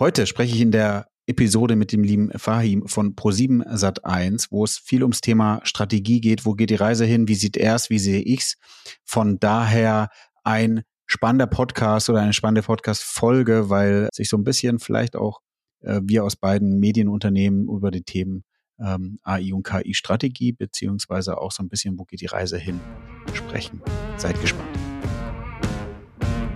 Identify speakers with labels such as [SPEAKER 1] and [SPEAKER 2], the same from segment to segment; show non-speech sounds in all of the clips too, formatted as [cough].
[SPEAKER 1] Heute spreche ich in der Episode mit dem lieben Fahim von Pro7 Sat1, wo es viel ums Thema Strategie geht. Wo geht die Reise hin? Wie sieht er es? Wie sehe ich's? Von daher ein spannender Podcast oder eine spannende Podcast-Folge, weil sich so ein bisschen vielleicht auch äh, wir aus beiden Medienunternehmen über die Themen ähm, AI und KI-Strategie beziehungsweise auch so ein bisschen, wo geht die Reise hin, sprechen. Seid gespannt.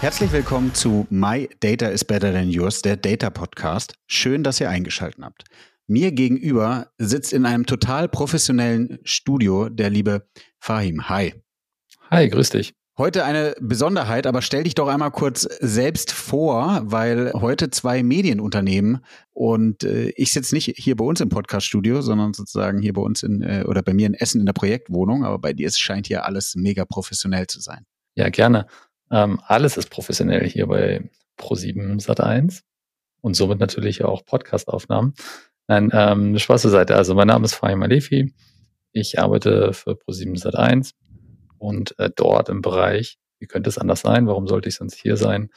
[SPEAKER 1] Herzlich willkommen zu My Data is Better Than Yours, der Data Podcast. Schön, dass ihr eingeschaltet habt. Mir gegenüber sitzt in einem total professionellen Studio der liebe Fahim. Hi.
[SPEAKER 2] Hi, grüß dich.
[SPEAKER 1] Heute eine Besonderheit, aber stell dich doch einmal kurz selbst vor, weil heute zwei Medienunternehmen und äh, ich sitze nicht hier bei uns im Podcaststudio, sondern sozusagen hier bei uns in äh, oder bei mir in Essen in der Projektwohnung, aber bei dir scheint hier alles mega professionell zu sein.
[SPEAKER 2] Ja, gerne. Ähm, alles ist professionell hier bei Pro7 Sat1 und somit natürlich auch Podcastaufnahmen. Nein, ähm, Spaß zur Seite. Also mein Name ist Fahim Alefi. Ich arbeite für Pro7 Sat1 und äh, dort im Bereich, wie könnte es anders sein? Warum sollte ich sonst hier sein?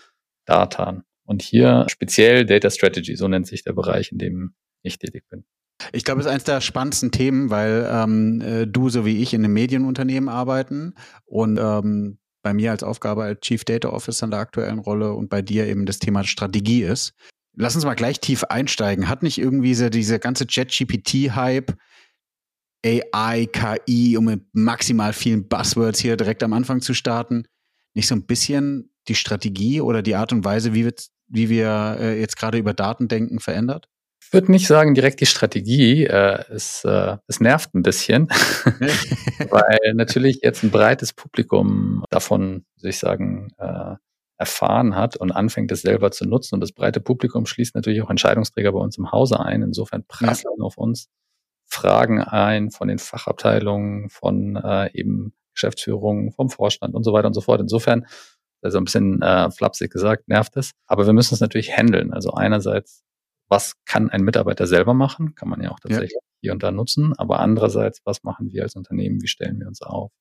[SPEAKER 2] Datan. Und hier speziell Data Strategy, so nennt sich der Bereich, in dem ich tätig bin.
[SPEAKER 1] Ich glaube, es ist eines der spannendsten Themen, weil ähm, äh, du so wie ich in einem Medienunternehmen arbeiten und ähm, bei mir als Aufgabe als Chief Data Officer in der aktuellen Rolle und bei dir eben das Thema Strategie ist. Lass uns mal gleich tief einsteigen. Hat nicht irgendwie diese, diese ganze Chat-GPT-Hype, AI, KI, um mit maximal vielen Buzzwords hier direkt am Anfang zu starten, nicht so ein bisschen die Strategie oder die Art und Weise, wie wir, wie wir äh, jetzt gerade über Daten denken, verändert?
[SPEAKER 2] Ich würde nicht sagen direkt die Strategie. Äh, es, äh, es nervt ein bisschen, [laughs] weil natürlich jetzt ein breites Publikum davon, soll ich sagen, äh, erfahren hat und anfängt es selber zu nutzen. Und das breite Publikum schließt natürlich auch Entscheidungsträger bei uns im Hause ein. Insofern prasseln ja. auf uns Fragen ein von den Fachabteilungen, von äh, eben Geschäftsführungen, vom Vorstand und so weiter und so fort. Insofern, also ein bisschen äh, flapsig gesagt, nervt es. Aber wir müssen es natürlich handeln. Also einerseits was kann ein Mitarbeiter selber machen? Kann man ja auch tatsächlich ja. hier und da nutzen. Aber andererseits, was machen wir als Unternehmen? Wie stellen wir uns auf?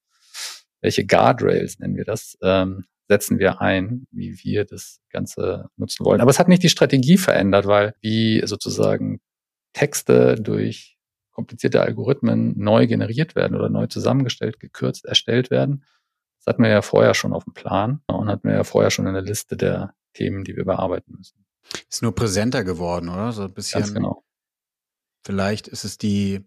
[SPEAKER 2] Welche Guardrails nennen wir das? Ähm, setzen wir ein, wie wir das Ganze nutzen wollen. Aber es hat nicht die Strategie verändert, weil wie sozusagen Texte durch komplizierte Algorithmen neu generiert werden oder neu zusammengestellt, gekürzt, erstellt werden. Das hatten wir ja vorher schon auf dem Plan und hatten wir ja vorher schon eine Liste der Themen, die wir bearbeiten müssen.
[SPEAKER 1] Ist nur präsenter geworden, oder? So ein bisschen.
[SPEAKER 2] Ganz genau.
[SPEAKER 1] Vielleicht ist es die,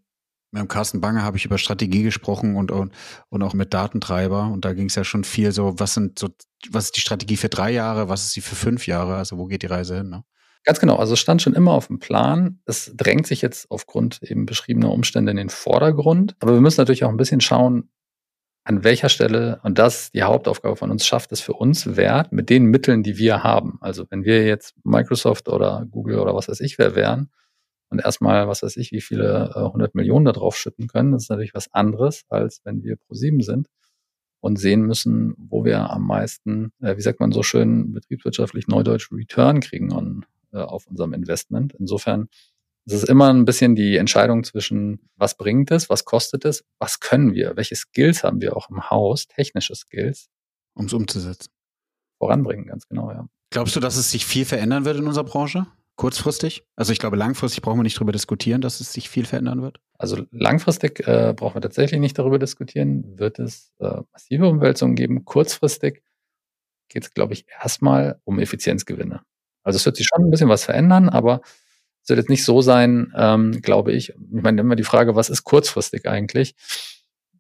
[SPEAKER 1] mit dem Carsten Bange habe ich über Strategie gesprochen und, und, und auch mit Datentreiber. Und da ging es ja schon viel so, was sind so, was ist die Strategie für drei Jahre, was ist sie für fünf Jahre? Also wo geht die Reise hin? Ne?
[SPEAKER 2] Ganz genau, also es stand schon immer auf dem Plan. Es drängt sich jetzt aufgrund eben beschriebener Umstände in den Vordergrund. Aber wir müssen natürlich auch ein bisschen schauen, an welcher Stelle, und das die Hauptaufgabe von uns, schafft es für uns Wert mit den Mitteln, die wir haben. Also wenn wir jetzt Microsoft oder Google oder was weiß ich wer wären und erstmal, was weiß ich, wie viele äh, 100 Millionen da drauf schütten können, das ist natürlich was anderes, als wenn wir pro sieben sind und sehen müssen, wo wir am meisten, äh, wie sagt man so schön, betriebswirtschaftlich neudeutsch Return kriegen on, äh, auf unserem Investment. Insofern es ist immer ein bisschen die Entscheidung zwischen, was bringt es, was kostet es, was können wir, welche Skills haben wir auch im Haus, technische Skills.
[SPEAKER 1] Um es umzusetzen.
[SPEAKER 2] Voranbringen, ganz genau, ja.
[SPEAKER 1] Glaubst du, dass es sich viel verändern wird in unserer Branche? Kurzfristig? Also ich glaube, langfristig brauchen wir nicht darüber diskutieren, dass es sich viel verändern wird.
[SPEAKER 2] Also langfristig äh, brauchen wir tatsächlich nicht darüber diskutieren. Wird es äh, massive Umwälzungen geben? Kurzfristig geht es, glaube ich, erstmal um Effizienzgewinne. Also es wird sich schon ein bisschen was verändern, aber es wird jetzt nicht so sein, ähm, glaube ich. Ich meine immer die Frage, was ist kurzfristig eigentlich?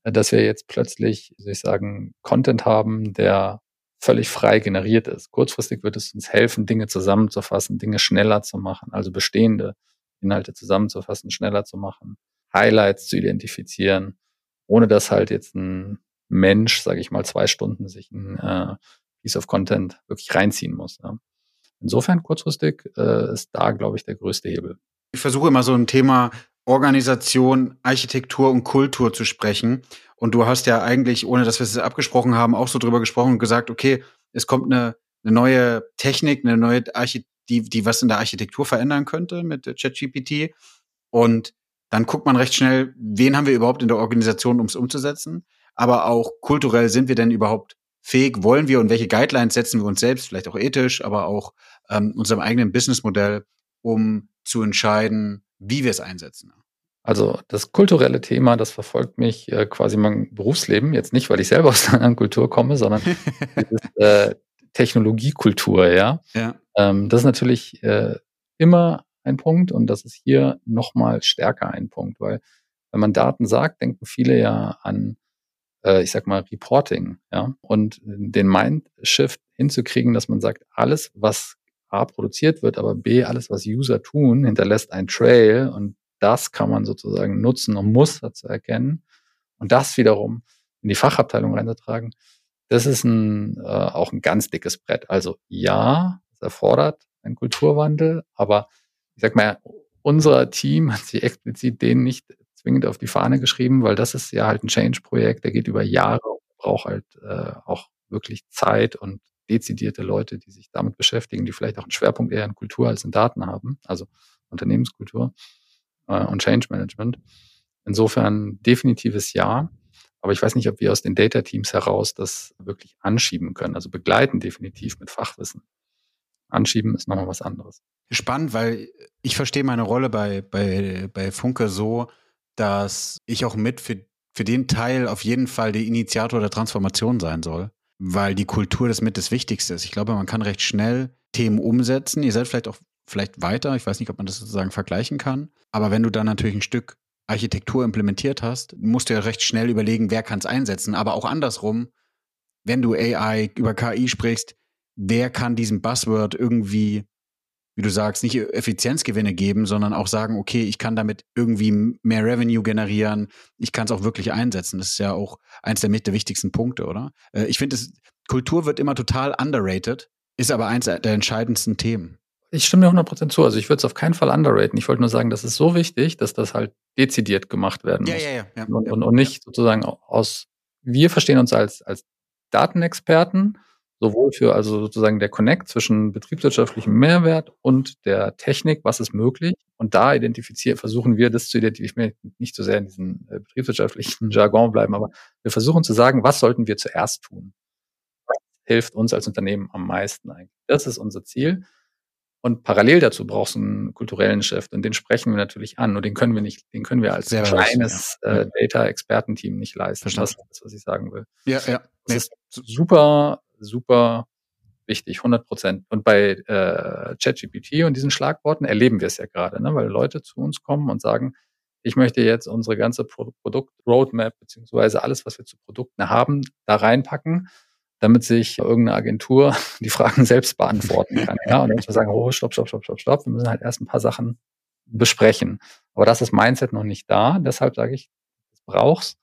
[SPEAKER 2] Dass wir jetzt plötzlich, soll ich sagen, Content haben, der völlig frei generiert ist. Kurzfristig wird es uns helfen, Dinge zusammenzufassen, Dinge schneller zu machen, also bestehende Inhalte zusammenzufassen, schneller zu machen, Highlights zu identifizieren, ohne dass halt jetzt ein Mensch, sage ich mal, zwei Stunden sich ein äh, Piece of Content wirklich reinziehen muss. Ja. Insofern kurzfristig äh, ist da, glaube ich, der größte Hebel.
[SPEAKER 1] Ich versuche immer so ein Thema Organisation, Architektur und Kultur zu sprechen. Und du hast ja eigentlich, ohne dass wir es abgesprochen haben, auch so drüber gesprochen und gesagt, okay, es kommt eine, eine neue Technik, eine neue Architektur, die, die was in der Architektur verändern könnte mit ChatGPT. Und dann guckt man recht schnell, wen haben wir überhaupt in der Organisation, um es umzusetzen. Aber auch kulturell sind wir denn überhaupt fähig, wollen wir und welche Guidelines setzen wir uns selbst, vielleicht auch ethisch, aber auch ähm, unserem eigenen Businessmodell, um zu entscheiden, wie wir es einsetzen.
[SPEAKER 2] Also das kulturelle Thema, das verfolgt mich äh, quasi mein Berufsleben. Jetzt nicht, weil ich selber aus einer anderen Kultur komme, sondern [laughs] äh, Technologiekultur, ja. ja. Ähm, das ist natürlich äh, immer ein Punkt und das ist hier nochmal stärker ein Punkt, weil wenn man Daten sagt, denken viele ja an, äh, ich sag mal, Reporting, ja. Und den Mindshift hinzukriegen, dass man sagt, alles, was A produziert wird, aber B, alles, was User tun, hinterlässt ein Trail und das kann man sozusagen nutzen, um Muster zu erkennen und das wiederum in die Fachabteilung reinzutragen. Das ist ein, äh, auch ein ganz dickes Brett. Also ja, es erfordert einen Kulturwandel, aber ich sag mal, unser Team hat sich explizit den nicht zwingend auf die Fahne geschrieben, weil das ist ja halt ein Change-Projekt, der geht über Jahre und braucht halt äh, auch wirklich Zeit und dezidierte Leute, die sich damit beschäftigen, die vielleicht auch einen Schwerpunkt eher in Kultur als in Daten haben, also Unternehmenskultur äh, und Change Management. Insofern definitives Ja. Aber ich weiß nicht, ob wir aus den Data Teams heraus das wirklich anschieben können. Also begleiten definitiv mit Fachwissen. Anschieben ist nochmal was anderes.
[SPEAKER 1] Spannend, weil ich verstehe meine Rolle bei, bei, bei Funke so, dass ich auch mit für, für den Teil auf jeden Fall der Initiator der Transformation sein soll weil die Kultur das mit das Wichtigste ist. Ich glaube, man kann recht schnell Themen umsetzen. Ihr seid vielleicht auch vielleicht weiter. Ich weiß nicht, ob man das sozusagen vergleichen kann. Aber wenn du dann natürlich ein Stück Architektur implementiert hast, musst du ja recht schnell überlegen, wer kann es einsetzen. Aber auch andersrum, wenn du AI über KI sprichst, wer kann diesen Buzzword irgendwie wie du sagst, nicht Effizienzgewinne geben, sondern auch sagen, okay, ich kann damit irgendwie mehr Revenue generieren, ich kann es auch wirklich einsetzen. Das ist ja auch eins der, der wichtigsten Punkte, oder? Äh, ich finde, Kultur wird immer total underrated, ist aber eins der entscheidendsten Themen.
[SPEAKER 2] Ich stimme dir 100% zu. Also ich würde es auf keinen Fall underraten. Ich wollte nur sagen, das ist so wichtig, dass das halt dezidiert gemacht werden muss. Ja, ja, ja. und, und, und nicht sozusagen aus, wir verstehen uns als, als Datenexperten sowohl für also sozusagen der Connect zwischen betriebswirtschaftlichem Mehrwert und der Technik, was ist möglich. Und da identifizieren, versuchen wir das zu identifizieren, nicht so sehr in diesem äh, betriebswirtschaftlichen [laughs] Jargon bleiben, aber wir versuchen zu sagen, was sollten wir zuerst tun? Was hilft uns als Unternehmen am meisten eigentlich? Das ist unser Ziel. Und parallel dazu brauchst du einen kulturellen Chef und den sprechen wir natürlich an. Nur den können wir nicht, den können wir als Sehr kleines ja. äh, Data-Expertenteam nicht leisten. Verstanden. Das ist das, was ich sagen will. Ja, ja. Das ist super super wichtig, 100 Prozent. Und bei äh, ChatGPT und diesen Schlagworten erleben wir es ja gerade, ne? weil Leute zu uns kommen und sagen, ich möchte jetzt unsere ganze Pro Produkt-Roadmap beziehungsweise alles, was wir zu Produkten haben, da reinpacken, damit sich irgendeine Agentur [laughs] die Fragen selbst beantworten kann. Ja? Und dann müssen wir sagen, oh, stopp, stopp, stopp, stopp, stopp. Wir müssen halt erst ein paar Sachen besprechen. Aber das ist Mindset noch nicht da. Deshalb sage ich, das brauchst.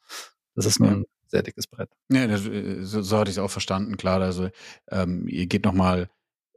[SPEAKER 2] Das ist nur ein sehr dickes Brett.
[SPEAKER 1] Ja, das, äh, so, so hatte ich es auch verstanden, klar. Also ähm, ihr geht nochmal,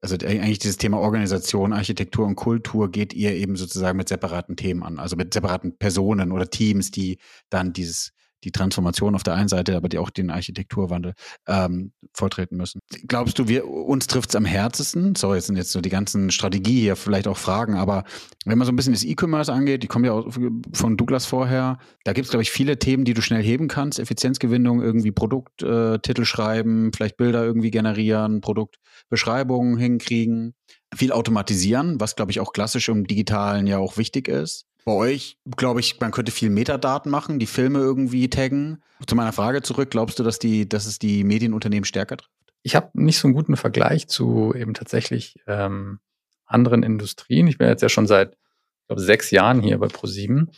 [SPEAKER 1] also eigentlich dieses Thema Organisation, Architektur und Kultur geht ihr eben sozusagen mit separaten Themen an, also mit separaten Personen oder Teams, die dann dieses die Transformation auf der einen Seite, aber die auch den Architekturwandel ähm, volltreten müssen. Glaubst du, wir uns trifft es am härtesten? Sorry, jetzt sind jetzt so die ganzen Strategie hier, vielleicht auch Fragen, aber wenn man so ein bisschen das E-Commerce angeht, die kommen ja auch von Douglas vorher, da gibt es, glaube ich, viele Themen, die du schnell heben kannst. Effizienzgewinnung, irgendwie Produkttitel äh, schreiben, vielleicht Bilder irgendwie generieren, Produktbeschreibungen hinkriegen, viel automatisieren, was, glaube ich, auch klassisch im Digitalen ja auch wichtig ist. Bei euch, glaube ich, man könnte viel Metadaten machen, die Filme irgendwie taggen. Zu meiner Frage zurück, glaubst du, dass, die, dass es die Medienunternehmen stärker trifft?
[SPEAKER 2] Ich habe nicht so einen guten Vergleich zu eben tatsächlich ähm, anderen Industrien. Ich bin jetzt ja schon seit, ich glaube, sechs Jahren hier bei ProSieben.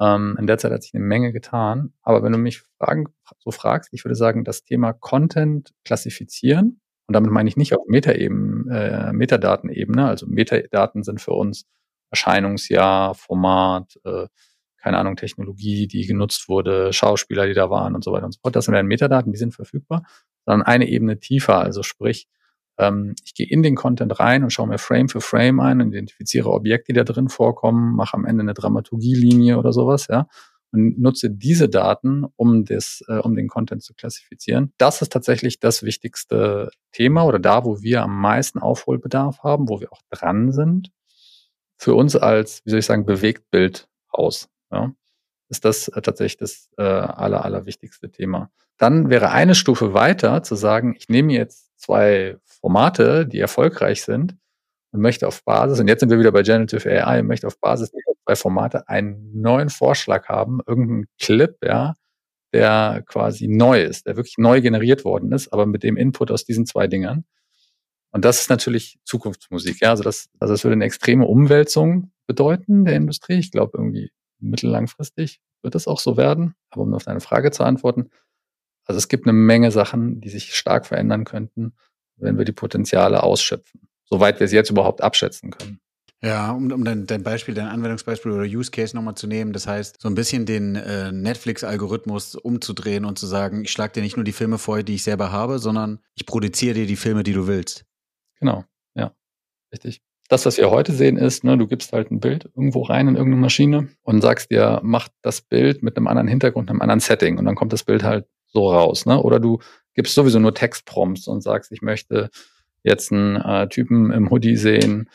[SPEAKER 2] Ähm, in der Zeit hat sich eine Menge getan. Aber wenn du mich fragen, so fragst, ich würde sagen, das Thema Content klassifizieren, und damit meine ich nicht auf Metaeben, äh, Metadatenebene, also Metadaten sind für uns Erscheinungsjahr, Format, äh, keine Ahnung, Technologie, die genutzt wurde, Schauspieler, die da waren und so weiter und so fort. Das sind dann Metadaten, die sind verfügbar, sondern eine Ebene tiefer, also sprich, ähm, ich gehe in den Content rein und schaue mir Frame für Frame ein und identifiziere Objekte, die da drin vorkommen, mache am Ende eine Dramaturgielinie oder sowas, ja, und nutze diese Daten, um das, äh, um den Content zu klassifizieren. Das ist tatsächlich das wichtigste Thema oder da, wo wir am meisten Aufholbedarf haben, wo wir auch dran sind. Für uns als, wie soll ich sagen, Bewegtbildhaus, ja, ist das äh, tatsächlich das äh, aller, allerwichtigste Thema. Dann wäre eine Stufe weiter zu sagen, ich nehme jetzt zwei Formate, die erfolgreich sind und möchte auf Basis, und jetzt sind wir wieder bei Generative AI, möchte auf Basis dieser zwei Formate einen neuen Vorschlag haben, irgendeinen Clip, ja, der quasi neu ist, der wirklich neu generiert worden ist, aber mit dem Input aus diesen zwei Dingern. Und das ist natürlich Zukunftsmusik, ja. Also das, also das würde eine extreme Umwälzung bedeuten der Industrie. Ich glaube, irgendwie mittellangfristig wird es auch so werden. Aber um auf deine Frage zu antworten, also es gibt eine Menge Sachen, die sich stark verändern könnten, wenn wir die Potenziale ausschöpfen, soweit wir es jetzt überhaupt abschätzen können.
[SPEAKER 1] Ja, um, um dein, dein Beispiel, dein Anwendungsbeispiel oder Use Case nochmal zu nehmen, das heißt, so ein bisschen den äh, Netflix-Algorithmus umzudrehen und zu sagen, ich schlage dir nicht nur die Filme vor, die ich selber habe, sondern ich produziere dir die Filme, die du willst.
[SPEAKER 2] Genau, ja, richtig. Das, was wir heute sehen, ist, ne, du gibst halt ein Bild irgendwo rein in irgendeine Maschine und sagst dir, mach das Bild mit einem anderen Hintergrund, einem anderen Setting und dann kommt das Bild halt so raus. Ne? Oder du gibst sowieso nur Textprompts und sagst, ich möchte jetzt einen äh, Typen im Hoodie sehen,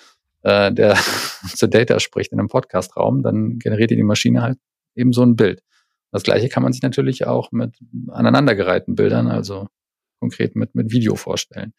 [SPEAKER 2] äh, der [laughs] zu Data spricht in einem Podcast-Raum, dann generiert dir die Maschine halt eben so ein Bild. Das gleiche kann man sich natürlich auch mit aneinandergereihten Bildern, also konkret mit, mit Video vorstellen.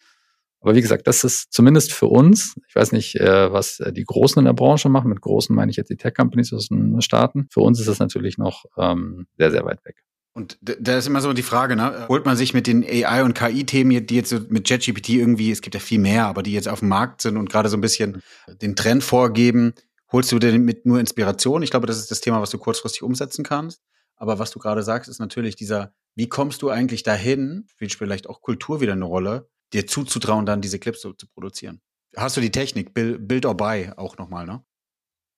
[SPEAKER 2] Aber wie gesagt, das ist zumindest für uns, ich weiß nicht, äh, was die Großen in der Branche machen, mit Großen meine ich jetzt die Tech-Companies aus den Staaten, für uns ist das natürlich noch ähm, sehr, sehr weit weg.
[SPEAKER 1] Und da ist immer so die Frage, ne? Holt man sich mit den AI- und KI-Themen, die jetzt so mit JetGPT irgendwie, es gibt ja viel mehr, aber die jetzt auf dem Markt sind und gerade so ein bisschen den Trend vorgeben, holst du dir mit nur Inspiration? Ich glaube, das ist das Thema, was du kurzfristig umsetzen kannst. Aber was du gerade sagst, ist natürlich dieser, wie kommst du eigentlich dahin, spielt vielleicht auch Kultur wieder eine Rolle, dir zuzutrauen, dann diese Clips so zu produzieren. Hast du die Technik, Build, Build or Buy auch nochmal, ne?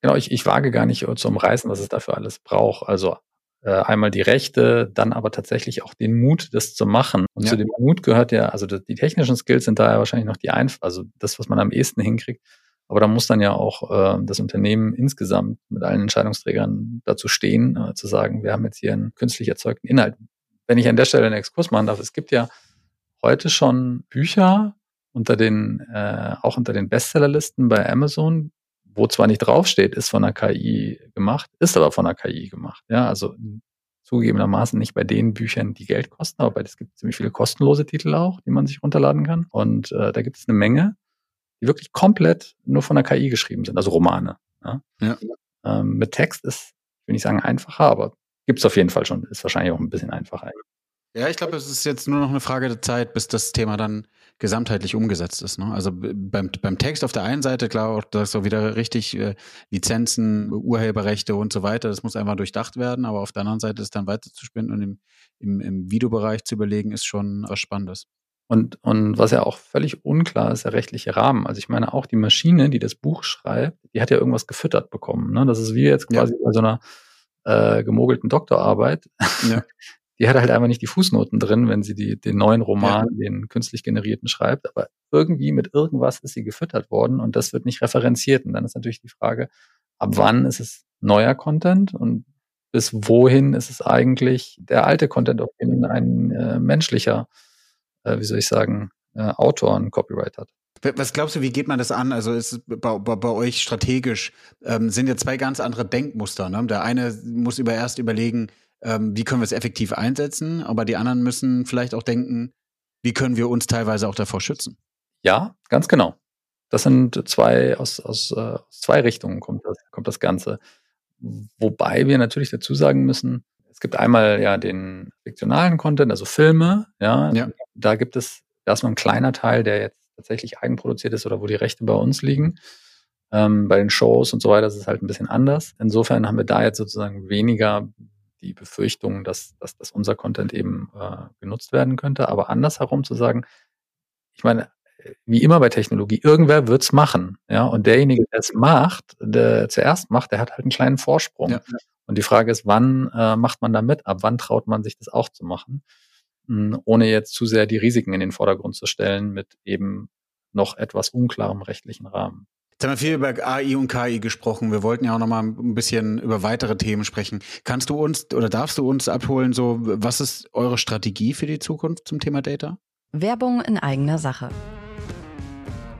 [SPEAKER 2] Genau, ich, ich wage gar nicht zu umreißen, was es dafür alles braucht. Also äh, einmal die Rechte, dann aber tatsächlich auch den Mut, das zu machen. Und ja. zu dem Mut gehört ja, also die technischen Skills sind da ja wahrscheinlich noch die einfach, also das, was man am ehesten hinkriegt. Aber da muss dann ja auch äh, das Unternehmen insgesamt mit allen Entscheidungsträgern dazu stehen, äh, zu sagen, wir haben jetzt hier einen künstlich erzeugten Inhalt. Wenn ich an der Stelle einen Exkurs machen darf, es gibt ja heute schon Bücher unter den, äh, auch unter den Bestsellerlisten bei Amazon, wo zwar nicht draufsteht, ist von der KI gemacht, ist aber von der KI gemacht. Ja, also zugegebenermaßen nicht bei den Büchern, die Geld kosten, aber es gibt ziemlich viele kostenlose Titel auch, die man sich runterladen kann. Und äh, da gibt es eine Menge, die wirklich komplett nur von der KI geschrieben sind, also Romane. Ja? ja. Ähm, mit Text ist, ich will nicht sagen einfacher, aber gibt es auf jeden Fall schon, ist wahrscheinlich auch ein bisschen einfacher.
[SPEAKER 1] Ja, ich glaube, es ist jetzt nur noch eine Frage der Zeit, bis das Thema dann gesamtheitlich umgesetzt ist. Ne? Also beim, beim Text auf der einen Seite, klar, auch das auch wieder richtig, äh, Lizenzen, Urheberrechte und so weiter, das muss einfach durchdacht werden, aber auf der anderen Seite ist dann weiterzuspinnen und im, im, im Videobereich zu überlegen, ist schon was Spannendes.
[SPEAKER 2] Und, und was ja auch völlig unklar ist, der rechtliche Rahmen. Also ich meine, auch die Maschine, die das Buch schreibt, die hat ja irgendwas gefüttert bekommen. Ne? Das ist wie jetzt quasi ja. bei so einer äh, gemogelten Doktorarbeit. Ja. [laughs] die hat halt einfach nicht die Fußnoten drin, wenn sie die, den neuen Roman, ja. den künstlich generierten schreibt. Aber irgendwie mit irgendwas ist sie gefüttert worden und das wird nicht referenziert. Und dann ist natürlich die Frage, ab wann ist es neuer Content und bis wohin ist es eigentlich der alte Content, auf den ein äh, menschlicher, äh, wie soll ich sagen, äh, Autor ein Copyright hat.
[SPEAKER 1] Was glaubst du, wie geht man das an? Also ist bei, bei, bei euch strategisch ähm, sind ja zwei ganz andere Denkmuster. Ne? Der eine muss über erst überlegen, ähm, wie können wir es effektiv einsetzen, aber die anderen müssen vielleicht auch denken, wie können wir uns teilweise auch davor schützen.
[SPEAKER 2] Ja, ganz genau. Das sind zwei, aus, aus, äh, aus zwei Richtungen kommt das, kommt das Ganze. Wobei wir natürlich dazu sagen müssen, es gibt einmal ja den fiktionalen Content, also Filme, ja, ja. da gibt es erstmal ein kleiner Teil, der jetzt tatsächlich eigenproduziert ist oder wo die Rechte bei uns liegen. Ähm, bei den Shows und so weiter ist es halt ein bisschen anders. Insofern haben wir da jetzt sozusagen weniger die Befürchtung, dass, dass, dass unser Content eben äh, genutzt werden könnte. Aber andersherum zu sagen, ich meine, wie immer bei Technologie, irgendwer wird's machen. Ja, und derjenige, der es macht, der zuerst macht, der hat halt einen kleinen Vorsprung. Ja. Und die Frage ist, wann äh, macht man da mit? Ab wann traut man sich das auch zu machen? Mh, hm, ohne jetzt zu sehr die Risiken in den Vordergrund zu stellen mit eben noch etwas unklarem rechtlichen Rahmen.
[SPEAKER 1] Jetzt haben wir viel über AI und KI gesprochen. Wir wollten ja auch noch mal ein bisschen über weitere Themen sprechen. Kannst du uns oder darfst du uns abholen, so was ist eure Strategie für die Zukunft zum Thema Data?
[SPEAKER 3] Werbung in eigener Sache.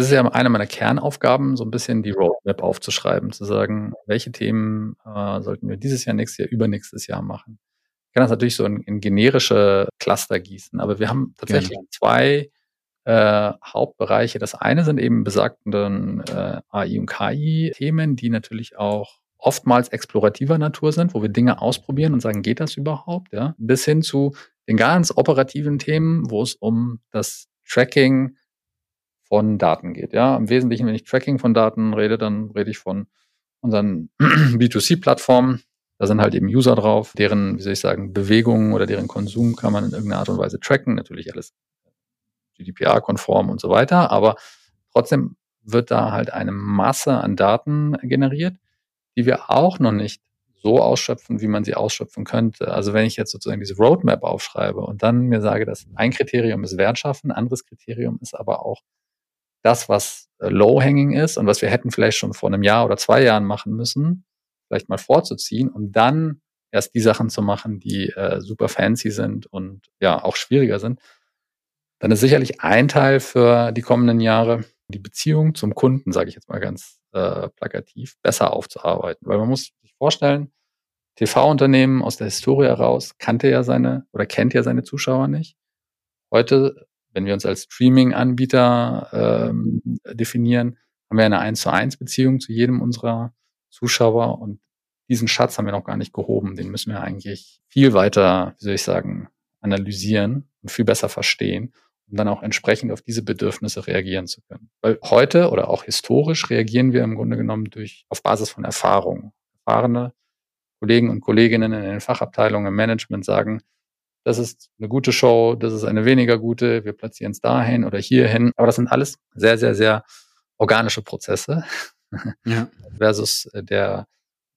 [SPEAKER 2] Das ist ja eine meiner Kernaufgaben, so ein bisschen die Roadmap aufzuschreiben, zu sagen, welche Themen äh, sollten wir dieses Jahr, nächstes Jahr, übernächstes Jahr machen. Ich kann das natürlich so in, in generische Cluster gießen, aber wir haben tatsächlich Gerne. zwei äh, Hauptbereiche. Das eine sind eben besagten äh, AI und KI-Themen, die natürlich auch oftmals explorativer Natur sind, wo wir Dinge ausprobieren und sagen, geht das überhaupt? Ja? Bis hin zu den ganz operativen Themen, wo es um das Tracking von Daten geht. Ja, im Wesentlichen, wenn ich Tracking von Daten rede, dann rede ich von unseren [clears throat] B2C-Plattformen. Da sind halt eben User drauf, deren, wie soll ich sagen, Bewegungen oder deren Konsum kann man in irgendeiner Art und Weise tracken. Natürlich alles GDPR-konform und so weiter. Aber trotzdem wird da halt eine Masse an Daten generiert, die wir auch noch nicht so ausschöpfen, wie man sie ausschöpfen könnte. Also wenn ich jetzt sozusagen diese Roadmap aufschreibe und dann mir sage, dass ein Kriterium ist Wert schaffen, anderes Kriterium ist aber auch das, was äh, low-hanging ist und was wir hätten vielleicht schon vor einem Jahr oder zwei Jahren machen müssen, vielleicht mal vorzuziehen und dann erst die Sachen zu machen, die äh, super fancy sind und ja auch schwieriger sind, dann ist sicherlich ein Teil für die kommenden Jahre die Beziehung zum Kunden, sage ich jetzt mal ganz äh, plakativ, besser aufzuarbeiten. Weil man muss sich vorstellen, TV-Unternehmen aus der Historie heraus kannte ja seine oder kennt ja seine Zuschauer nicht. Heute wenn wir uns als Streaming-Anbieter ähm, definieren, haben wir eine 1 zu 1 Beziehung zu jedem unserer Zuschauer und diesen Schatz haben wir noch gar nicht gehoben. Den müssen wir eigentlich viel weiter, wie soll ich sagen, analysieren und viel besser verstehen, um dann auch entsprechend auf diese Bedürfnisse reagieren zu können. Weil heute oder auch historisch reagieren wir im Grunde genommen durch, auf Basis von Erfahrung. Erfahrene Kollegen und Kolleginnen in den Fachabteilungen im Management sagen, das ist eine gute Show, das ist eine weniger gute, wir platzieren es dahin oder hierhin. Aber das sind alles sehr, sehr, sehr organische Prozesse [laughs] ja. versus der,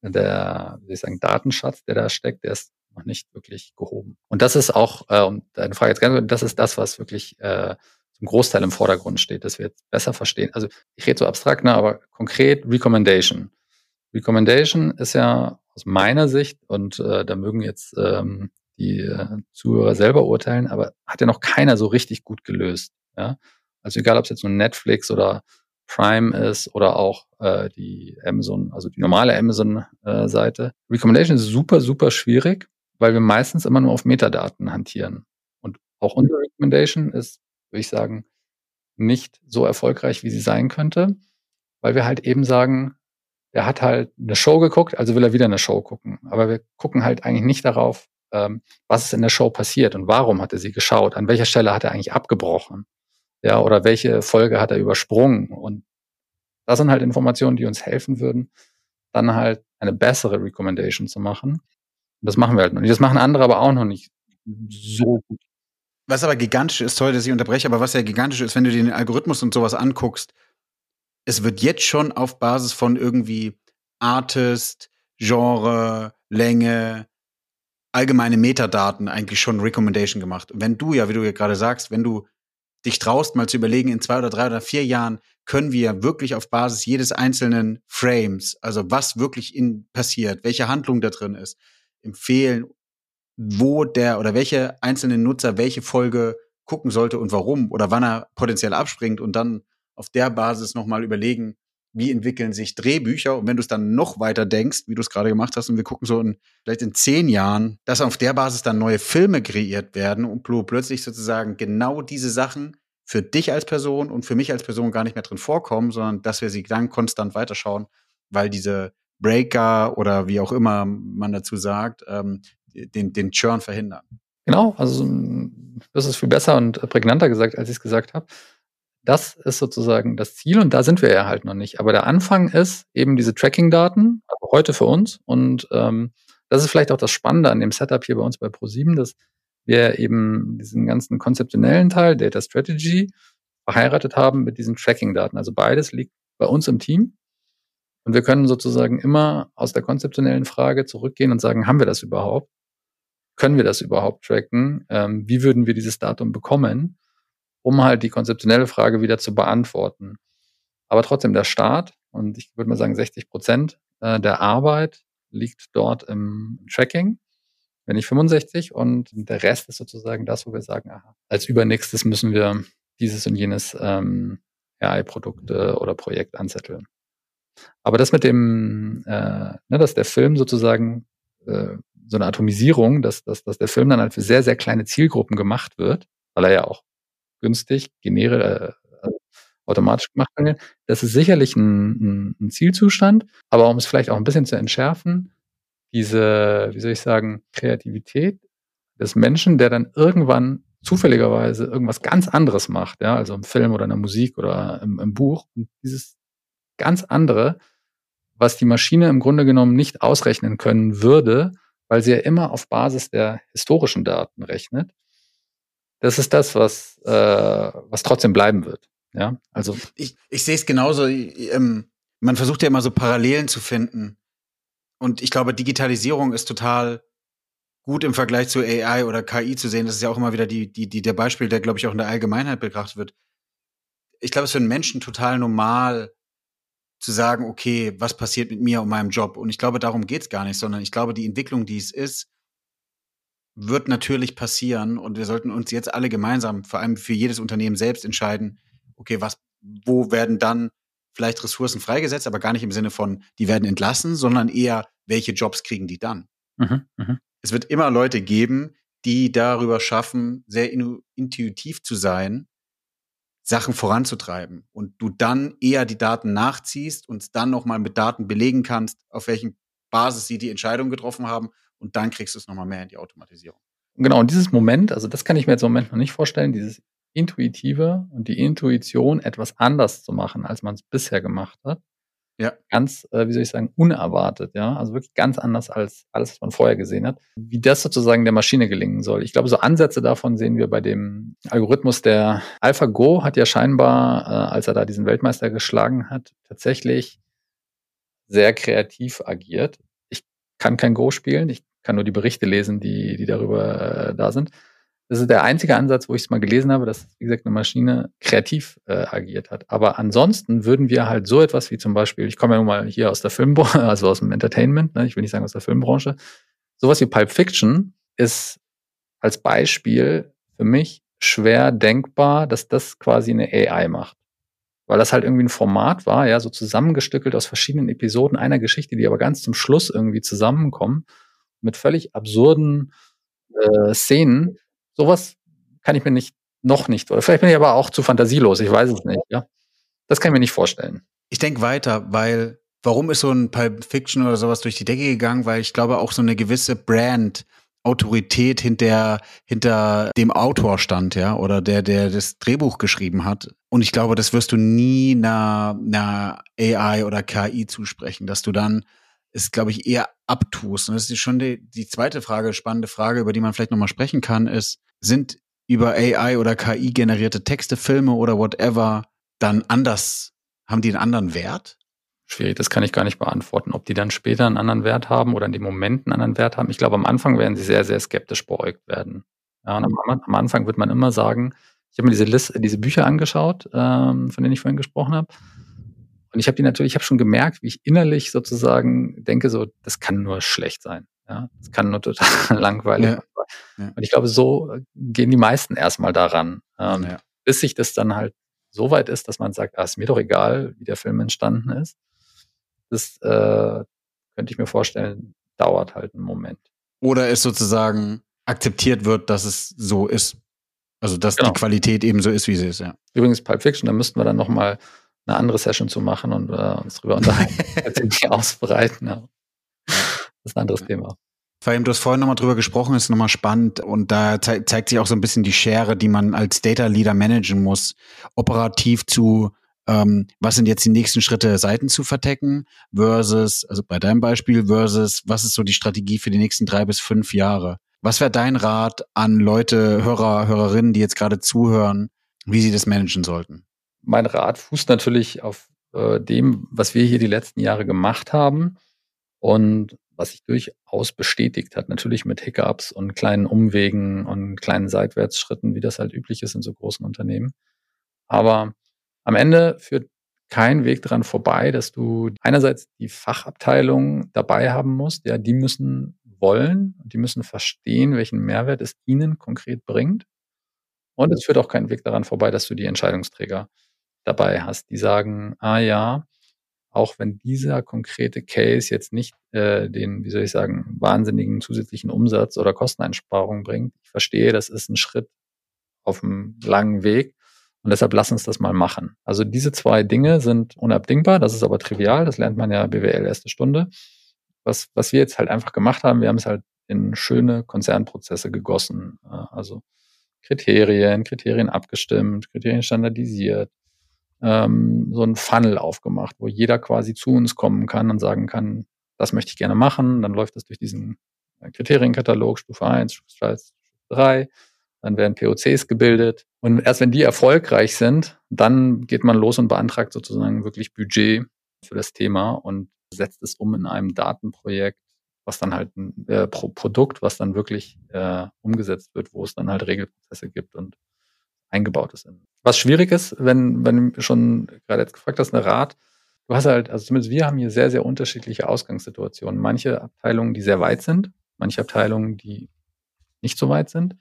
[SPEAKER 2] der, wie ich sagen, Datenschatz, der da steckt, der ist noch nicht wirklich gehoben. Und das ist auch, äh, um deine Frage jetzt ganz, das ist das, was wirklich äh, zum Großteil im Vordergrund steht, dass wir jetzt besser verstehen. Also ich rede so abstrakt, ne, aber konkret Recommendation. Recommendation ist ja aus meiner Sicht, und äh, da mögen jetzt ähm, die äh, Zuhörer selber urteilen, aber hat ja noch keiner so richtig gut gelöst. Ja? Also egal, ob es jetzt nur Netflix oder Prime ist oder auch äh, die Amazon, also die normale Amazon-Seite. Äh, Recommendation ist super, super schwierig, weil wir meistens immer nur auf Metadaten hantieren. Und auch unsere Recommendation ist, würde ich sagen, nicht so erfolgreich, wie sie sein könnte, weil wir halt eben sagen, er hat halt eine Show geguckt, also will er wieder eine Show gucken. Aber wir gucken halt eigentlich nicht darauf, was ist in der Show passiert und warum hat er sie geschaut, an welcher Stelle hat er eigentlich abgebrochen, ja, oder welche Folge hat er übersprungen. Und das sind halt Informationen, die uns helfen würden, dann halt eine bessere Recommendation zu machen. Und das machen wir halt noch nicht. Das machen andere aber auch noch nicht so gut.
[SPEAKER 1] Was aber gigantisch ist, sorry, dass ich unterbreche, aber was ja gigantisch ist, wenn du den Algorithmus und sowas anguckst, es wird jetzt schon auf Basis von irgendwie Artist, Genre, Länge, allgemeine Metadaten eigentlich schon Recommendation gemacht. Wenn du ja, wie du ja gerade sagst, wenn du dich traust, mal zu überlegen, in zwei oder drei oder vier Jahren können wir wirklich auf Basis jedes einzelnen Frames, also was wirklich in passiert, welche Handlung da drin ist, empfehlen, wo der oder welche einzelne Nutzer welche Folge gucken sollte und warum oder wann er potenziell abspringt und dann auf der Basis nochmal überlegen, wie entwickeln sich Drehbücher und wenn du es dann noch weiter denkst, wie du es gerade gemacht hast und wir gucken so in, vielleicht in zehn Jahren, dass auf der Basis dann neue Filme kreiert werden und plötzlich sozusagen genau diese Sachen für dich als Person und für mich als Person gar nicht mehr drin vorkommen, sondern dass wir sie dann konstant weiterschauen, weil diese Breaker oder wie auch immer man dazu sagt, ähm, den, den Churn verhindern.
[SPEAKER 2] Genau, also das ist viel besser und prägnanter gesagt, als ich es gesagt habe. Das ist sozusagen das Ziel und da sind wir ja halt noch nicht. Aber der Anfang ist eben diese Tracking-Daten, also heute für uns. Und ähm, das ist vielleicht auch das Spannende an dem Setup hier bei uns bei ProSieben, dass wir eben diesen ganzen konzeptionellen Teil, Data Strategy, verheiratet haben mit diesen Tracking-Daten. Also beides liegt bei uns im Team. Und wir können sozusagen immer aus der konzeptionellen Frage zurückgehen und sagen, haben wir das überhaupt? Können wir das überhaupt tracken? Ähm, wie würden wir dieses Datum bekommen? Um halt die konzeptionelle Frage wieder zu beantworten. Aber trotzdem der Start, und ich würde mal sagen 60 Prozent äh, der Arbeit liegt dort im Tracking, wenn nicht 65, und der Rest ist sozusagen das, wo wir sagen, aha, als übernächstes müssen wir dieses und jenes ähm, AI-Produkt oder Projekt anzetteln. Aber das mit dem, äh, ne, dass der Film sozusagen äh, so eine Atomisierung, dass, dass, dass der Film dann halt für sehr, sehr kleine Zielgruppen gemacht wird, weil er ja auch günstig, generiere, äh, automatisch gemacht werden. Das ist sicherlich ein, ein, ein Zielzustand, aber um es vielleicht auch ein bisschen zu entschärfen, diese, wie soll ich sagen, Kreativität des Menschen, der dann irgendwann zufälligerweise irgendwas ganz anderes macht, ja, also im Film oder in der Musik oder im, im Buch. Und dieses ganz andere, was die Maschine im Grunde genommen nicht ausrechnen können würde, weil sie ja immer auf Basis der historischen Daten rechnet, das ist das, was, äh, was trotzdem bleiben wird. Ja, also.
[SPEAKER 1] Ich, ich sehe es genauso. Ähm, man versucht ja immer so Parallelen zu finden. Und ich glaube, Digitalisierung ist total gut im Vergleich zu AI oder KI zu sehen. Das ist ja auch immer wieder die, die, die, der Beispiel, der, glaube ich, auch in der Allgemeinheit betrachtet wird. Ich glaube, es ist für einen Menschen total normal zu sagen, okay, was passiert mit mir und meinem Job? Und ich glaube, darum geht es gar nicht, sondern ich glaube, die Entwicklung, die es ist, wird natürlich passieren und wir sollten uns jetzt alle gemeinsam, vor allem für jedes Unternehmen selbst entscheiden, okay, was, wo werden dann vielleicht Ressourcen freigesetzt, aber gar nicht im Sinne von, die werden entlassen, sondern eher, welche Jobs kriegen die dann? Mhm, mh. Es wird immer Leute geben, die darüber schaffen, sehr intuitiv zu sein, Sachen voranzutreiben und du dann eher die Daten nachziehst und dann nochmal mit Daten belegen kannst, auf welchen Basis sie die Entscheidung getroffen haben und dann kriegst du es nochmal mehr in die Automatisierung.
[SPEAKER 2] Genau, und dieses Moment, also das kann ich mir jetzt im Moment noch nicht vorstellen, dieses Intuitive und die Intuition, etwas anders zu machen, als man es bisher gemacht hat. Ja. Ganz, äh, wie soll ich sagen, unerwartet, ja. Also wirklich ganz anders als alles, was man vorher gesehen hat. Wie das sozusagen der Maschine gelingen soll. Ich glaube, so Ansätze davon sehen wir bei dem Algorithmus der AlphaGo hat ja scheinbar, äh, als er da diesen Weltmeister geschlagen hat, tatsächlich sehr kreativ agiert. Ich kann kein Go spielen. Ich kann nur die Berichte lesen, die, die darüber äh, da sind. Das ist der einzige Ansatz, wo ich es mal gelesen habe, dass, wie gesagt, eine Maschine kreativ äh, agiert hat. Aber ansonsten würden wir halt so etwas wie zum Beispiel, ich komme ja nun mal hier aus der Filmbranche, [laughs] also aus dem Entertainment, ne, ich will nicht sagen aus der Filmbranche, sowas wie Pulp Fiction ist als Beispiel für mich schwer denkbar, dass das quasi eine AI macht. Weil das halt irgendwie ein Format war, ja, so zusammengestückelt aus verschiedenen Episoden einer Geschichte, die aber ganz zum Schluss irgendwie zusammenkommen mit völlig absurden äh, Szenen. Sowas kann ich mir nicht, noch nicht, oder vielleicht bin ich aber auch zu fantasielos, ich weiß es nicht, ja. Das kann ich mir nicht vorstellen.
[SPEAKER 1] Ich denke weiter, weil warum ist so ein Pulp Fiction oder sowas durch die Decke gegangen? Weil ich glaube auch so eine gewisse Brand, Autorität hinter, hinter dem Autor stand, ja, oder der, der das Drehbuch geschrieben hat. Und ich glaube, das wirst du nie einer, einer AI oder KI zusprechen, dass du dann ist, glaube ich, eher abtust. Und das ist schon die, die zweite Frage, spannende Frage, über die man vielleicht nochmal sprechen kann, ist, sind über AI oder KI generierte Texte, Filme oder whatever dann anders, haben die einen anderen Wert?
[SPEAKER 2] Schwierig, das kann ich gar nicht beantworten, ob die dann später einen anderen Wert haben oder in dem Moment einen anderen Wert haben. Ich glaube, am Anfang werden sie sehr, sehr skeptisch beäugt werden. Ja, am, am, Anfang wird man immer sagen, ich habe mir diese Liste, diese Bücher angeschaut, ähm, von denen ich vorhin gesprochen habe. Und ich habe die natürlich, ich habe schon gemerkt, wie ich innerlich sozusagen denke, so, das kann nur schlecht sein. Ja, das kann nur total [laughs] langweilig ja. sein. Und ich glaube, so gehen die meisten erstmal daran, ähm, ja. bis sich das dann halt so weit ist, dass man sagt, ah, ist mir doch egal, wie der Film entstanden ist, das äh, könnte ich mir vorstellen, dauert halt einen Moment.
[SPEAKER 1] Oder es sozusagen akzeptiert wird, dass es so ist. Also dass genau. die Qualität eben so ist, wie sie ist, ja.
[SPEAKER 2] Übrigens Pulp Fiction, da müssten wir dann nochmal eine andere Session zu machen und äh, uns drüber unterhalten, [laughs] ausbreiten. Ja. Das ist ein anderes ja. Thema.
[SPEAKER 1] Fahim, du hast vorhin nochmal drüber gesprochen, ist nochmal spannend und da ze zeigt sich auch so ein bisschen die Schere, die man als Data Leader managen muss, operativ zu ähm, was sind jetzt die nächsten Schritte, Seiten zu vertecken versus, also bei deinem Beispiel versus, was ist so die Strategie für die nächsten drei bis fünf Jahre? Was wäre dein Rat an Leute, Hörer, Hörerinnen, die jetzt gerade zuhören, wie sie das managen sollten?
[SPEAKER 2] Mein Rat fußt natürlich auf äh, dem, was wir hier die letzten Jahre gemacht haben und was sich durchaus bestätigt hat. Natürlich mit Hiccups und kleinen Umwegen und kleinen Seitwärtsschritten, wie das halt üblich ist in so großen Unternehmen. Aber am Ende führt kein Weg daran vorbei, dass du einerseits die Fachabteilung dabei haben musst. Ja, die müssen wollen und die müssen verstehen, welchen Mehrwert es ihnen konkret bringt. Und es führt auch kein Weg daran vorbei, dass du die Entscheidungsträger dabei hast, die sagen, ah ja, auch wenn dieser konkrete Case jetzt nicht äh, den, wie soll ich sagen, wahnsinnigen zusätzlichen Umsatz oder Kosteneinsparung bringt, ich verstehe, das ist ein Schritt auf einem langen Weg, und deshalb lass uns das mal machen. Also diese zwei Dinge sind unabdingbar. Das ist aber trivial. Das lernt man ja BWL erste Stunde. Was, was wir jetzt halt einfach gemacht haben, wir haben es halt in schöne Konzernprozesse gegossen. Also Kriterien, Kriterien abgestimmt, Kriterien standardisiert, ähm, so ein Funnel aufgemacht, wo jeder quasi zu uns kommen kann und sagen kann, das möchte ich gerne machen. Dann läuft das durch diesen Kriterienkatalog, Stufe 1, Stufe 2, Stufe 3 dann werden POCs gebildet. Und erst wenn die erfolgreich sind, dann geht man los und beantragt sozusagen wirklich Budget für das Thema und setzt es um in einem Datenprojekt, was dann halt ein äh, Pro Produkt, was dann wirklich äh, umgesetzt wird, wo es dann halt Regelprozesse gibt und eingebaut ist. Was schwierig ist, wenn, wenn du schon gerade jetzt gefragt hast, eine Rat, du hast halt, also zumindest wir haben hier sehr, sehr unterschiedliche Ausgangssituationen. Manche Abteilungen, die sehr weit sind, manche Abteilungen, die nicht so weit sind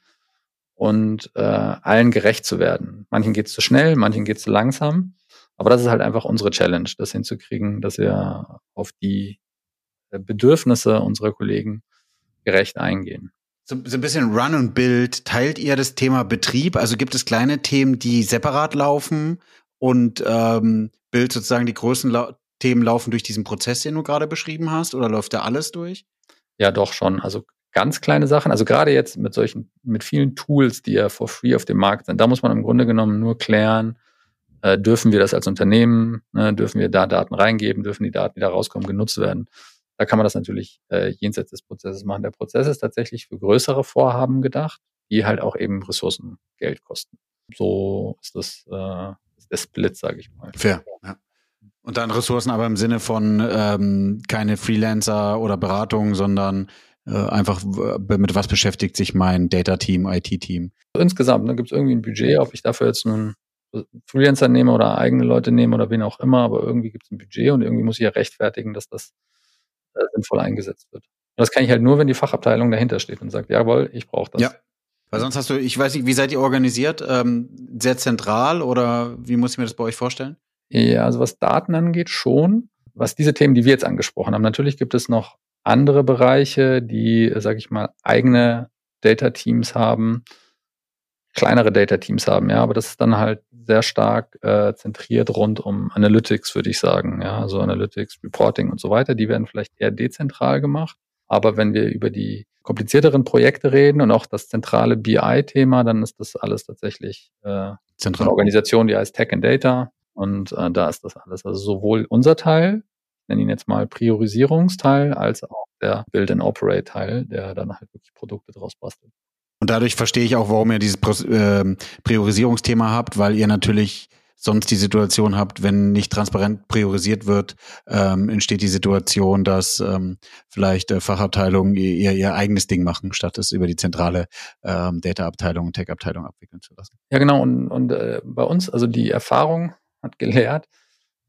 [SPEAKER 2] und äh, allen gerecht zu werden. Manchen geht es zu schnell, manchen geht es zu langsam. Aber das ist halt einfach unsere Challenge, das hinzukriegen, dass wir auf die äh, Bedürfnisse unserer Kollegen gerecht eingehen.
[SPEAKER 1] So, so ein bisschen Run und Build. Teilt ihr das Thema Betrieb? Also gibt es kleine Themen, die separat laufen und ähm, Bild sozusagen die größten La Themen laufen durch diesen Prozess, den du gerade beschrieben hast, oder läuft da alles durch?
[SPEAKER 2] Ja, doch schon. Also ganz kleine Sachen. Also gerade jetzt mit solchen, mit vielen Tools, die ja for free auf dem Markt sind, da muss man im Grunde genommen nur klären, äh, dürfen wir das als Unternehmen, ne, dürfen wir da Daten reingeben, dürfen die Daten, die da rauskommen, genutzt werden. Da kann man das natürlich äh, jenseits des Prozesses machen. Der Prozess ist tatsächlich für größere Vorhaben gedacht, die halt auch eben Ressourcen Geld kosten. So ist das äh, ist der Split, sage ich mal.
[SPEAKER 1] Fair. Ja. Und dann Ressourcen aber im Sinne von ähm, keine Freelancer oder Beratung, sondern äh, einfach, mit was beschäftigt sich mein Data-Team, IT-Team?
[SPEAKER 2] Insgesamt ne, gibt es irgendwie ein Budget, ob ich dafür jetzt einen Freelancer nehme oder eigene Leute nehme oder wen auch immer, aber irgendwie gibt es ein Budget und irgendwie muss ich ja rechtfertigen, dass das äh, sinnvoll eingesetzt wird. Und das kann ich halt nur, wenn die Fachabteilung dahinter steht und sagt, jawohl, ich brauche das. Ja.
[SPEAKER 1] Weil sonst hast du, ich weiß nicht, wie seid ihr organisiert? Ähm, sehr zentral oder wie muss ich mir das bei euch vorstellen?
[SPEAKER 2] Ja, also was Daten angeht, schon. Was diese Themen, die wir jetzt angesprochen haben, natürlich gibt es noch andere Bereiche, die, sage ich mal, eigene Data-Teams haben, kleinere Data-Teams haben, ja, aber das ist dann halt sehr stark äh, zentriert rund um Analytics, würde ich sagen, ja, also Analytics, Reporting und so weiter, die werden vielleicht eher dezentral gemacht. Aber wenn wir über die komplizierteren Projekte reden und auch das zentrale BI-Thema, dann ist das alles tatsächlich äh, Zentral. eine Organisation, die heißt Tech and Data. Und äh, da ist das alles. Also sowohl unser Teil, nenne ihn jetzt mal Priorisierungsteil, als auch der Build and Operate Teil, der dann halt wirklich Produkte draus bastelt.
[SPEAKER 1] Und dadurch verstehe ich auch, warum ihr dieses äh, Priorisierungsthema habt, weil ihr natürlich sonst die Situation habt, wenn nicht transparent priorisiert wird, ähm, entsteht die Situation, dass ähm, vielleicht äh, Fachabteilungen ihr, ihr eigenes Ding machen, statt es über die zentrale ähm, Data-Abteilung und Tech-Abteilung abwickeln zu lassen.
[SPEAKER 2] Ja, genau. Und, und äh, bei uns, also die Erfahrung hat gelehrt,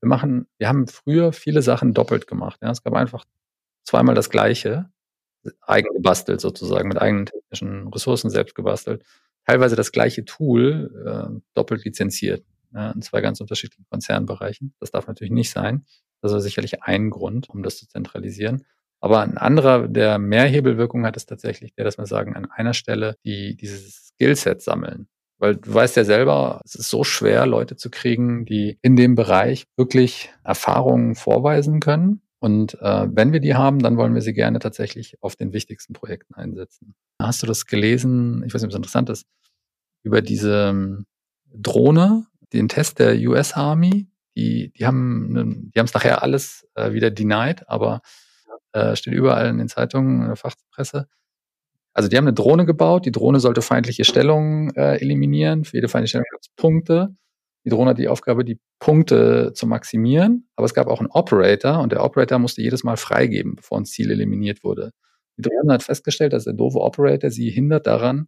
[SPEAKER 2] wir machen, wir haben früher viele Sachen doppelt gemacht. Ja. Es gab einfach zweimal das Gleiche, eigen gebastelt sozusagen, mit eigenen technischen Ressourcen selbst gebastelt. Teilweise das gleiche Tool, äh, doppelt lizenziert. äh, in zwei ganz unterschiedlichen Konzernbereichen. Das darf natürlich nicht sein. Das ist sicherlich ein Grund, um das zu zentralisieren. Aber ein anderer, der mehr Hebelwirkung hat, ist tatsächlich der, dass wir sagen, an einer Stelle die dieses Skillset sammeln. Weil du weißt ja selber, es ist so schwer, Leute zu kriegen, die in dem Bereich wirklich Erfahrungen vorweisen können. Und äh, wenn wir die haben, dann wollen wir sie gerne tatsächlich auf den wichtigsten Projekten einsetzen. Hast du das gelesen? Ich weiß nicht, ob es interessant ist, über diese ähm, Drohne, den Test der US Army. Die, die haben, die haben es nachher alles äh, wieder denied, aber äh, steht überall in den Zeitungen, in der Fachpresse. Also die haben eine Drohne gebaut. Die Drohne sollte feindliche Stellungen äh, eliminieren. Für jede feindliche Stellung gab es Punkte. Die Drohne hat die Aufgabe, die Punkte zu maximieren. Aber es gab auch einen Operator und der Operator musste jedes Mal freigeben, bevor ein Ziel eliminiert wurde. Die Drohne hat festgestellt, dass der doofe Operator sie hindert daran,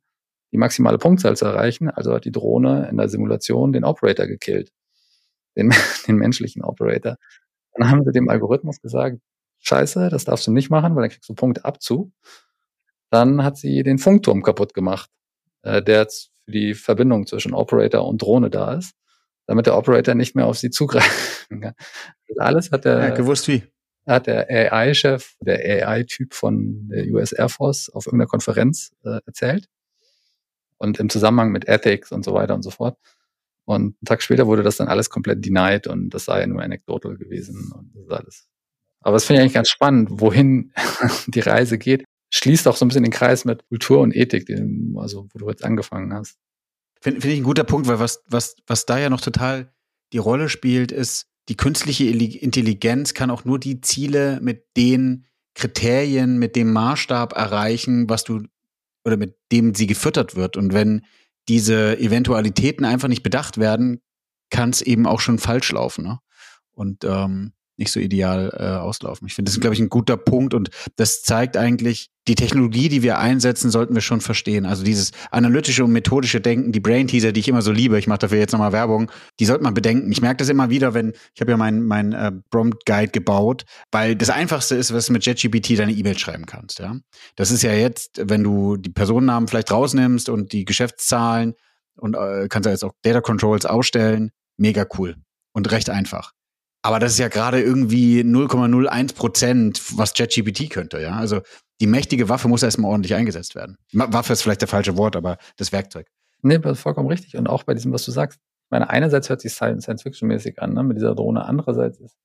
[SPEAKER 2] die maximale Punktzahl zu erreichen. Also hat die Drohne in der Simulation den Operator gekillt. Den, [laughs] den menschlichen Operator. Dann haben sie dem Algorithmus gesagt, scheiße, das darfst du nicht machen, weil dann kriegst du Punkte Abzug. Dann hat sie den Funkturm kaputt gemacht, äh, der jetzt für die Verbindung zwischen Operator und Drohne da ist, damit der Operator nicht mehr auf sie zugreifen kann. Das alles hat der,
[SPEAKER 1] ja, gewusst wie.
[SPEAKER 2] Hat der AI-Chef, der AI-Typ von der US Air Force auf irgendeiner Konferenz äh, erzählt. Und im Zusammenhang mit Ethics und so weiter und so fort. Und einen Tag später wurde das dann alles komplett denied und das sei nur anecdotal gewesen und das ist alles. Aber das finde ich eigentlich ganz spannend, wohin [laughs] die Reise geht schließt auch so ein bisschen den Kreis mit Kultur und Ethik, also wo du jetzt angefangen hast.
[SPEAKER 1] Finde find ich ein guter Punkt, weil was, was, was da ja noch total die Rolle spielt, ist, die künstliche Intelligenz kann auch nur die Ziele mit den Kriterien, mit dem Maßstab erreichen, was du oder mit dem sie gefüttert wird. Und wenn diese Eventualitäten einfach nicht bedacht werden, kann es eben auch schon falsch laufen. Ne? Und ähm, nicht so ideal äh, auslaufen. Ich finde, das ist, glaube ich, ein guter Punkt und das zeigt eigentlich, die Technologie, die wir einsetzen, sollten wir schon verstehen. Also dieses analytische und methodische Denken, die Brain Teaser, die ich immer so liebe, ich mache dafür jetzt nochmal Werbung, die sollte man bedenken. Ich merke das immer wieder, wenn, ich habe ja meinen mein, äh, Prompt Guide gebaut, weil das Einfachste ist, was du mit JetGPT deine E-Mail schreiben kannst. Ja, Das ist ja jetzt, wenn du die Personennamen vielleicht rausnimmst und die Geschäftszahlen und äh, kannst ja jetzt auch Data Controls ausstellen, mega cool und recht einfach. Aber das ist ja gerade irgendwie 0,01 Prozent, was ChatGPT könnte, ja. Also die mächtige Waffe muss erstmal ordentlich eingesetzt werden. Waffe ist vielleicht der falsche Wort, aber das Werkzeug.
[SPEAKER 2] Nee, vollkommen richtig. Und auch bei diesem, was du sagst. Ich meine, einerseits hört sich Science-Fiction-mäßig an, ne, mit dieser Drohne. Andererseits ist,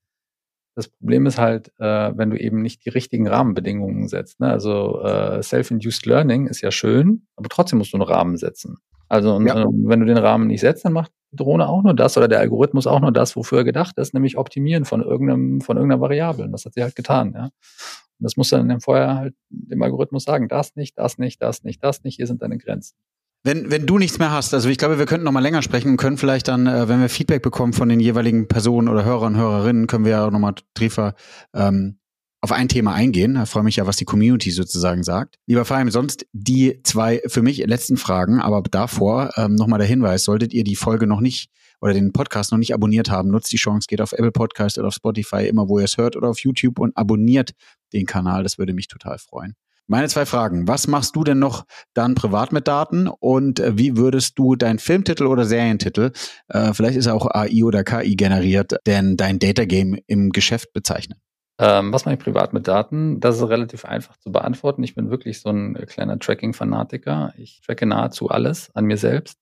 [SPEAKER 2] das Problem ist halt, äh, wenn du eben nicht die richtigen Rahmenbedingungen setzt. Ne? Also äh, Self-Induced Learning ist ja schön, aber trotzdem musst du einen Rahmen setzen. Also und, ja. äh, wenn du den Rahmen nicht setzt, dann macht Drohne auch nur das oder der Algorithmus auch nur das, wofür er gedacht ist, nämlich optimieren von irgendeinem, von irgendeiner Variable. Und das hat sie halt getan, ja. Und das muss dann vorher halt dem Algorithmus sagen, das nicht, das nicht, das nicht, das nicht, hier sind deine Grenzen.
[SPEAKER 1] Wenn, wenn du nichts mehr hast, also ich glaube, wir könnten noch mal länger sprechen und können vielleicht dann, äh, wenn wir Feedback bekommen von den jeweiligen Personen oder Hörern, Hörerinnen, können wir ja auch nochmal tiefer ähm, auf ein Thema eingehen. Da freue mich ja, was die Community sozusagen sagt. Lieber Faim, sonst die zwei für mich letzten Fragen, aber davor ähm, nochmal der Hinweis, solltet ihr die Folge noch nicht oder den Podcast noch nicht abonniert haben, nutzt die Chance, geht auf Apple Podcast oder auf Spotify, immer wo ihr es hört oder auf YouTube und abonniert den Kanal. Das würde mich total freuen. Meine zwei Fragen. Was machst du denn noch dann privat mit Daten und äh, wie würdest du deinen Filmtitel oder Serientitel, äh, vielleicht ist er auch AI oder KI generiert, denn dein Data Game im Geschäft bezeichnen?
[SPEAKER 2] Ähm, was mache ich privat mit Daten? Das ist relativ einfach zu beantworten. Ich bin wirklich so ein kleiner Tracking-Fanatiker. Ich tracke nahezu alles an mir selbst.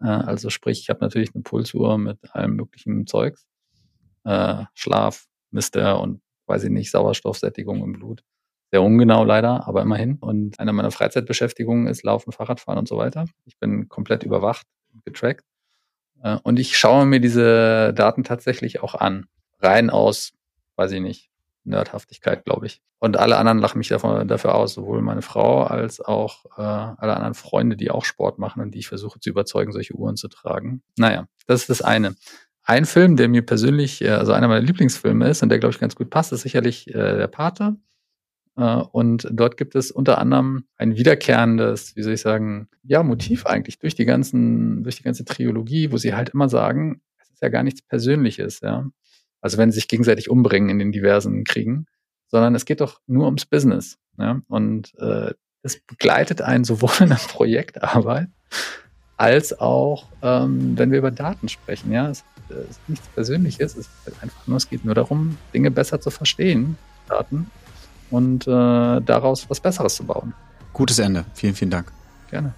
[SPEAKER 2] Äh, also sprich, ich habe natürlich eine Pulsuhr mit allem möglichen Zeugs. Äh, Schlaf, Mister und weiß ich nicht, Sauerstoffsättigung im Blut. Sehr ungenau leider, aber immerhin. Und eine meiner Freizeitbeschäftigungen ist Laufen, Fahrradfahren und so weiter. Ich bin komplett überwacht und getrackt. Äh, und ich schaue mir diese Daten tatsächlich auch an. Rein aus weiß ich nicht, Nerdhaftigkeit, glaube ich. Und alle anderen lachen mich davon, dafür aus, sowohl meine Frau als auch äh, alle anderen Freunde, die auch Sport machen und die ich versuche zu überzeugen, solche Uhren zu tragen. Naja, das ist das eine. Ein Film, der mir persönlich, äh, also einer meiner Lieblingsfilme ist und der, glaube ich, ganz gut passt, ist sicherlich äh, Der Pate. Äh, und dort gibt es unter anderem ein wiederkehrendes, wie soll ich sagen, ja, Motiv eigentlich durch die ganzen, durch die ganze Trilogie, wo sie halt immer sagen, es ist ja gar nichts Persönliches, ja. Also wenn sie sich gegenseitig umbringen in den diversen Kriegen, sondern es geht doch nur ums Business. Ja? Und äh, das begleitet einen sowohl in der Projektarbeit als auch, ähm, wenn wir über Daten sprechen. Ja, es äh, ist nichts Persönliches, es ist halt einfach nur, es geht nur darum, Dinge besser zu verstehen, Daten, und äh, daraus was Besseres zu bauen.
[SPEAKER 1] Gutes Ende. Vielen, vielen Dank.
[SPEAKER 2] Gerne.